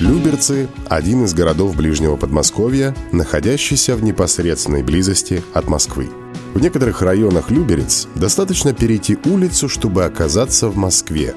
Люберцы – один из городов ближнего Подмосковья, находящийся в непосредственной близости от Москвы. В некоторых районах Люберец достаточно перейти улицу, чтобы оказаться в Москве.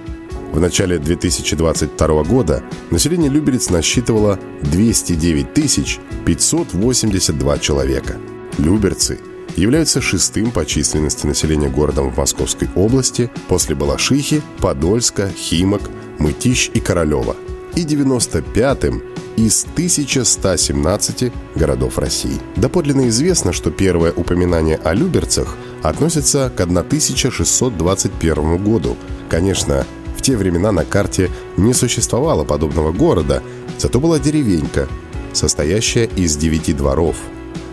В начале 2022 года население Люберец насчитывало 209 582 человека. Люберцы являются шестым по численности населения городом в Московской области после Балашихи, Подольска, Химок, Мытищ и Королева – и 95-м из 1117 городов России. Доподлинно известно, что первое упоминание о люберцах относится к 1621 году. Конечно, в те времена на карте не существовало подобного города, зато была деревенька, состоящая из девяти дворов,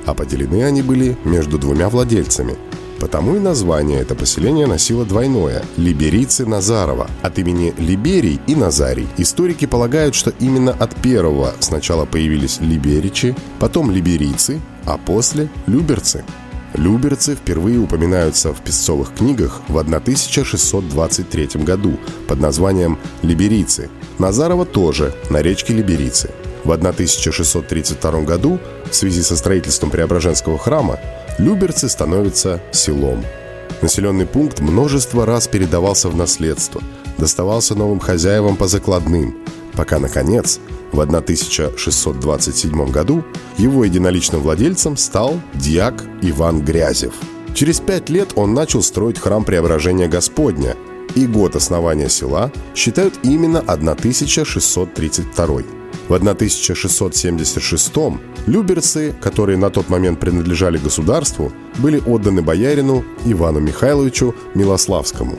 а поделены они были между двумя владельцами – Потому и название это поселение носило двойное – Либерийцы Назарова, от имени Либерий и Назарий. Историки полагают, что именно от первого сначала появились либеричи, потом либерийцы, а после – люберцы. Люберцы впервые упоминаются в песцовых книгах в 1623 году под названием «Либерийцы». Назарова тоже на речке Либерийцы. В 1632 году в связи со строительством Преображенского храма Люберцы становятся селом. Населенный пункт множество раз передавался в наследство, доставался новым хозяевам по закладным, пока, наконец, в 1627 году его единоличным владельцем стал дьяк Иван Грязев. Через пять лет он начал строить храм Преображения Господня, и год основания села считают именно 1632. В 1676 люберцы, которые на тот момент принадлежали государству, были отданы боярину Ивану Михайловичу Милославскому,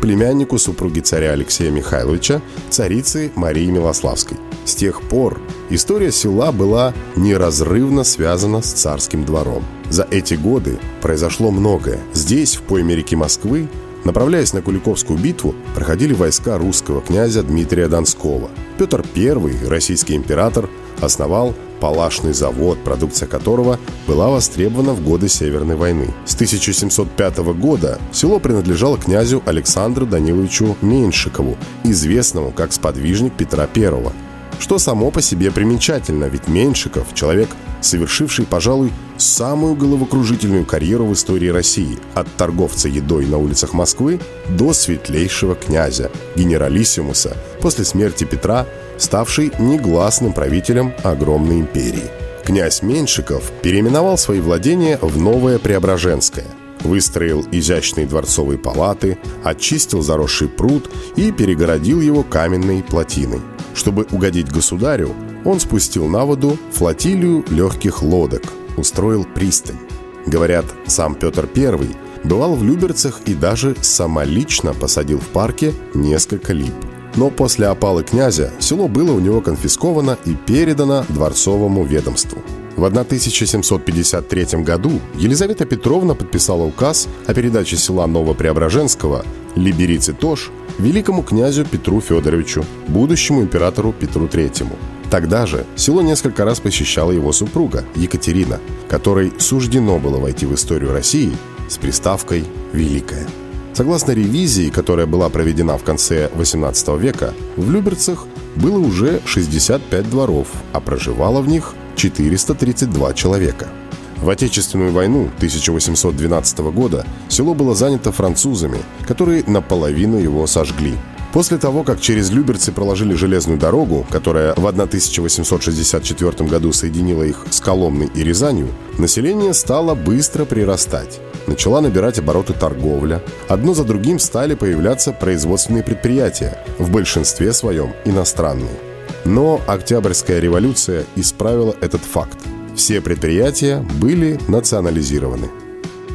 племяннику супруги царя Алексея Михайловича, царицы Марии Милославской. С тех пор история села была неразрывно связана с царским двором. За эти годы произошло многое. Здесь, в пойме реки Москвы, Направляясь на Куликовскую битву, проходили войска русского князя Дмитрия Донского. Петр I, российский император, основал палашный завод, продукция которого была востребована в годы Северной войны. С 1705 года село принадлежало князю Александру Даниловичу Меньшикову, известному как сподвижник Петра I. Что само по себе примечательно, ведь Меньшиков – человек совершивший, пожалуй, самую головокружительную карьеру в истории России, от торговца едой на улицах Москвы до светлейшего князя, генералиссимуса, после смерти Петра, ставший негласным правителем огромной империи. Князь Меньшиков переименовал свои владения в Новое Преображенское, выстроил изящные дворцовые палаты, очистил заросший пруд и перегородил его каменной плотиной. Чтобы угодить государю, он спустил на воду флотилию легких лодок, устроил пристань. Говорят, сам Петр I бывал в Люберцах и даже самолично посадил в парке несколько лип. Но после опалы князя село было у него конфисковано и передано дворцовому ведомству. В 1753 году Елизавета Петровна подписала указ о передаче села Новопреображенского Либерицы Тош великому князю Петру Федоровичу, будущему императору Петру III. Тогда же село несколько раз посещала его супруга Екатерина, которой суждено было войти в историю России с приставкой «Великая». Согласно ревизии, которая была проведена в конце XVIII века, в Люберцах было уже 65 дворов, а проживало в них 432 человека. В Отечественную войну 1812 года село было занято французами, которые наполовину его сожгли – После того, как через Люберцы проложили железную дорогу, которая в 1864 году соединила их с Коломной и Рязанью, население стало быстро прирастать. Начала набирать обороты торговля. Одно за другим стали появляться производственные предприятия, в большинстве своем иностранные. Но Октябрьская революция исправила этот факт. Все предприятия были национализированы.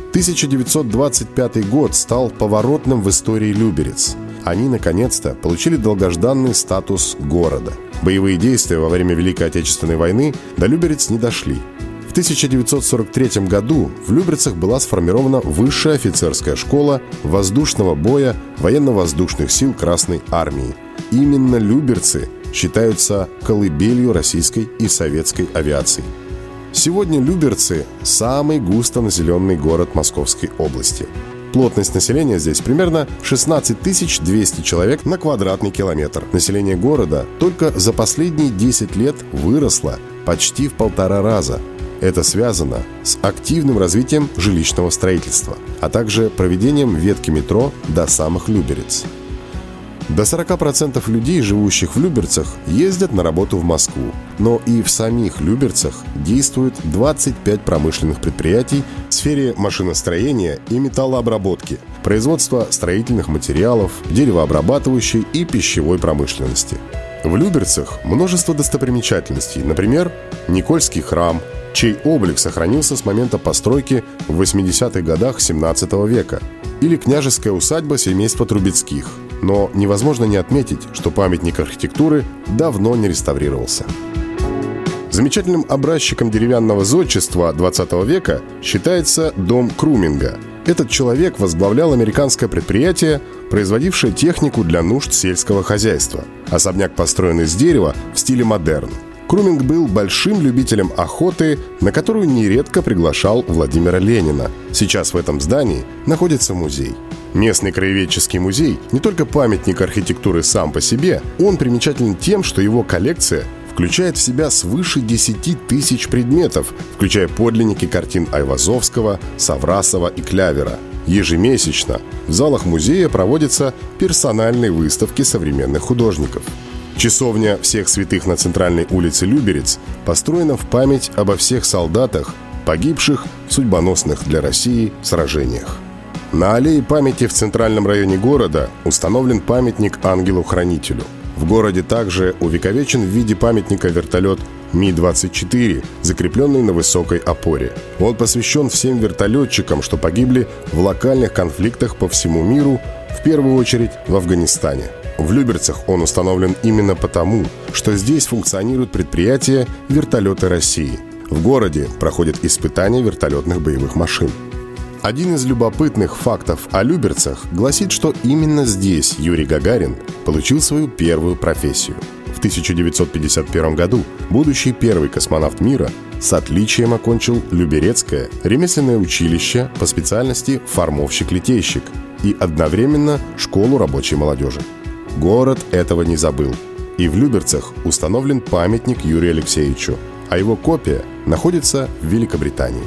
1925 год стал поворотным в истории Люберец – они наконец-то получили долгожданный статус города. Боевые действия во время Великой Отечественной войны до Люберец не дошли. В 1943 году в Люберцах была сформирована высшая офицерская школа воздушного боя военно-воздушных сил Красной Армии. Именно Люберцы считаются колыбелью российской и советской авиации. Сегодня Люберцы – самый густонаселенный город Московской области. Плотность населения здесь примерно 16 200 человек на квадратный километр. Население города только за последние 10 лет выросло почти в полтора раза – это связано с активным развитием жилищного строительства, а также проведением ветки метро до самых Люберец. До 40% людей, живущих в Люберцах, ездят на работу в Москву. Но и в самих Люберцах действует 25 промышленных предприятий в сфере машиностроения и металлообработки, производства строительных материалов, деревообрабатывающей и пищевой промышленности. В Люберцах множество достопримечательностей, например, Никольский храм, чей облик сохранился с момента постройки в 80-х годах 17 века, или княжеская усадьба семейства Трубецких. Но невозможно не отметить, что памятник архитектуры давно не реставрировался. Замечательным образчиком деревянного зодчества 20 века считается дом Круминга. Этот человек возглавлял американское предприятие, производившее технику для нужд сельского хозяйства. Особняк построен из дерева в стиле модерн – Круминг был большим любителем охоты, на которую нередко приглашал Владимира Ленина. Сейчас в этом здании находится музей. Местный краеведческий музей не только памятник архитектуры сам по себе, он примечателен тем, что его коллекция включает в себя свыше 10 тысяч предметов, включая подлинники картин Айвазовского, Саврасова и Клявера. Ежемесячно в залах музея проводятся персональные выставки современных художников – Часовня всех святых на центральной улице Люберец построена в память обо всех солдатах, погибших в судьбоносных для России сражениях. На аллее памяти в центральном районе города установлен памятник ангелу-хранителю. В городе также увековечен в виде памятника вертолет Ми-24, закрепленный на высокой опоре. Он посвящен всем вертолетчикам, что погибли в локальных конфликтах по всему миру, в первую очередь в Афганистане – в Люберцах он установлен именно потому, что здесь функционирует предприятие «Вертолеты России». В городе проходят испытания вертолетных боевых машин. Один из любопытных фактов о Люберцах гласит, что именно здесь Юрий Гагарин получил свою первую профессию. В 1951 году будущий первый космонавт мира с отличием окончил Люберецкое ремесленное училище по специальности формовщик-литейщик и одновременно школу рабочей молодежи. Город этого не забыл. И в Люберцах установлен памятник Юрию Алексеевичу, а его копия находится в Великобритании.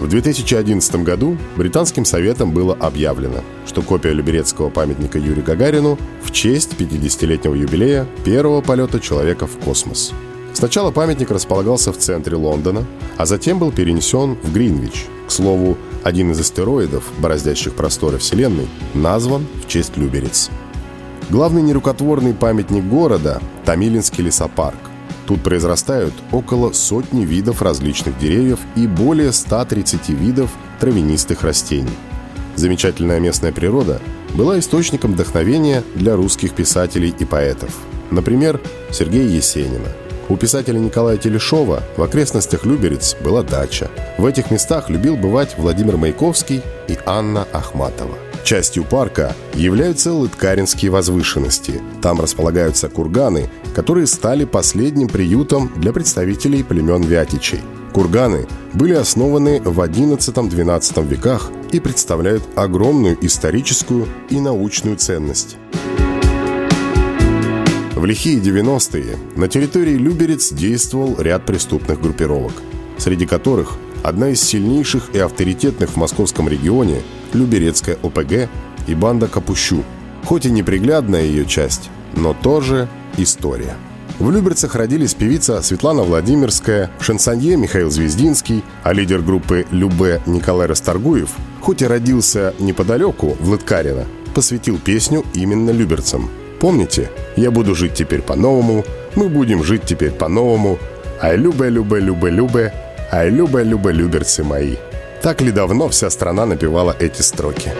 В 2011 году Британским советом было объявлено, что копия Люберецкого памятника Юрию Гагарину в честь 50-летнего юбилея первого полета человека в космос. Сначала памятник располагался в центре Лондона, а затем был перенесен в Гринвич. К слову, один из астероидов, бороздящих просторы Вселенной, назван в честь Люберец – Главный нерукотворный памятник города – Томилинский лесопарк. Тут произрастают около сотни видов различных деревьев и более 130 видов травянистых растений. Замечательная местная природа была источником вдохновения для русских писателей и поэтов. Например, Сергея Есенина. У писателя Николая Телешова в окрестностях Люберец была дача. В этих местах любил бывать Владимир Маяковский и Анна Ахматова. Частью парка являются Лыткаринские возвышенности. Там располагаются курганы, которые стали последним приютом для представителей племен Вятичей. Курганы были основаны в XI-XII веках и представляют огромную историческую и научную ценность. В лихие 90-е на территории Люберец действовал ряд преступных группировок, среди которых одна из сильнейших и авторитетных в московском регионе – Люберецкая ОПГ и банда Капущу. Хоть и неприглядная ее часть, но тоже история. В Люберцах родились певица Светлана Владимирская, шансонье Михаил Звездинский, а лидер группы «Любе» Николай Расторгуев, хоть и родился неподалеку, в Лыткарино, посвятил песню именно люберцам. Помните? «Я буду жить теперь по-новому», «Мы будем жить теперь по-новому», «Ай, любе, любе, любе, любе», Ай, люба, люба, люберцы мои. Так ли давно вся страна напевала эти строки?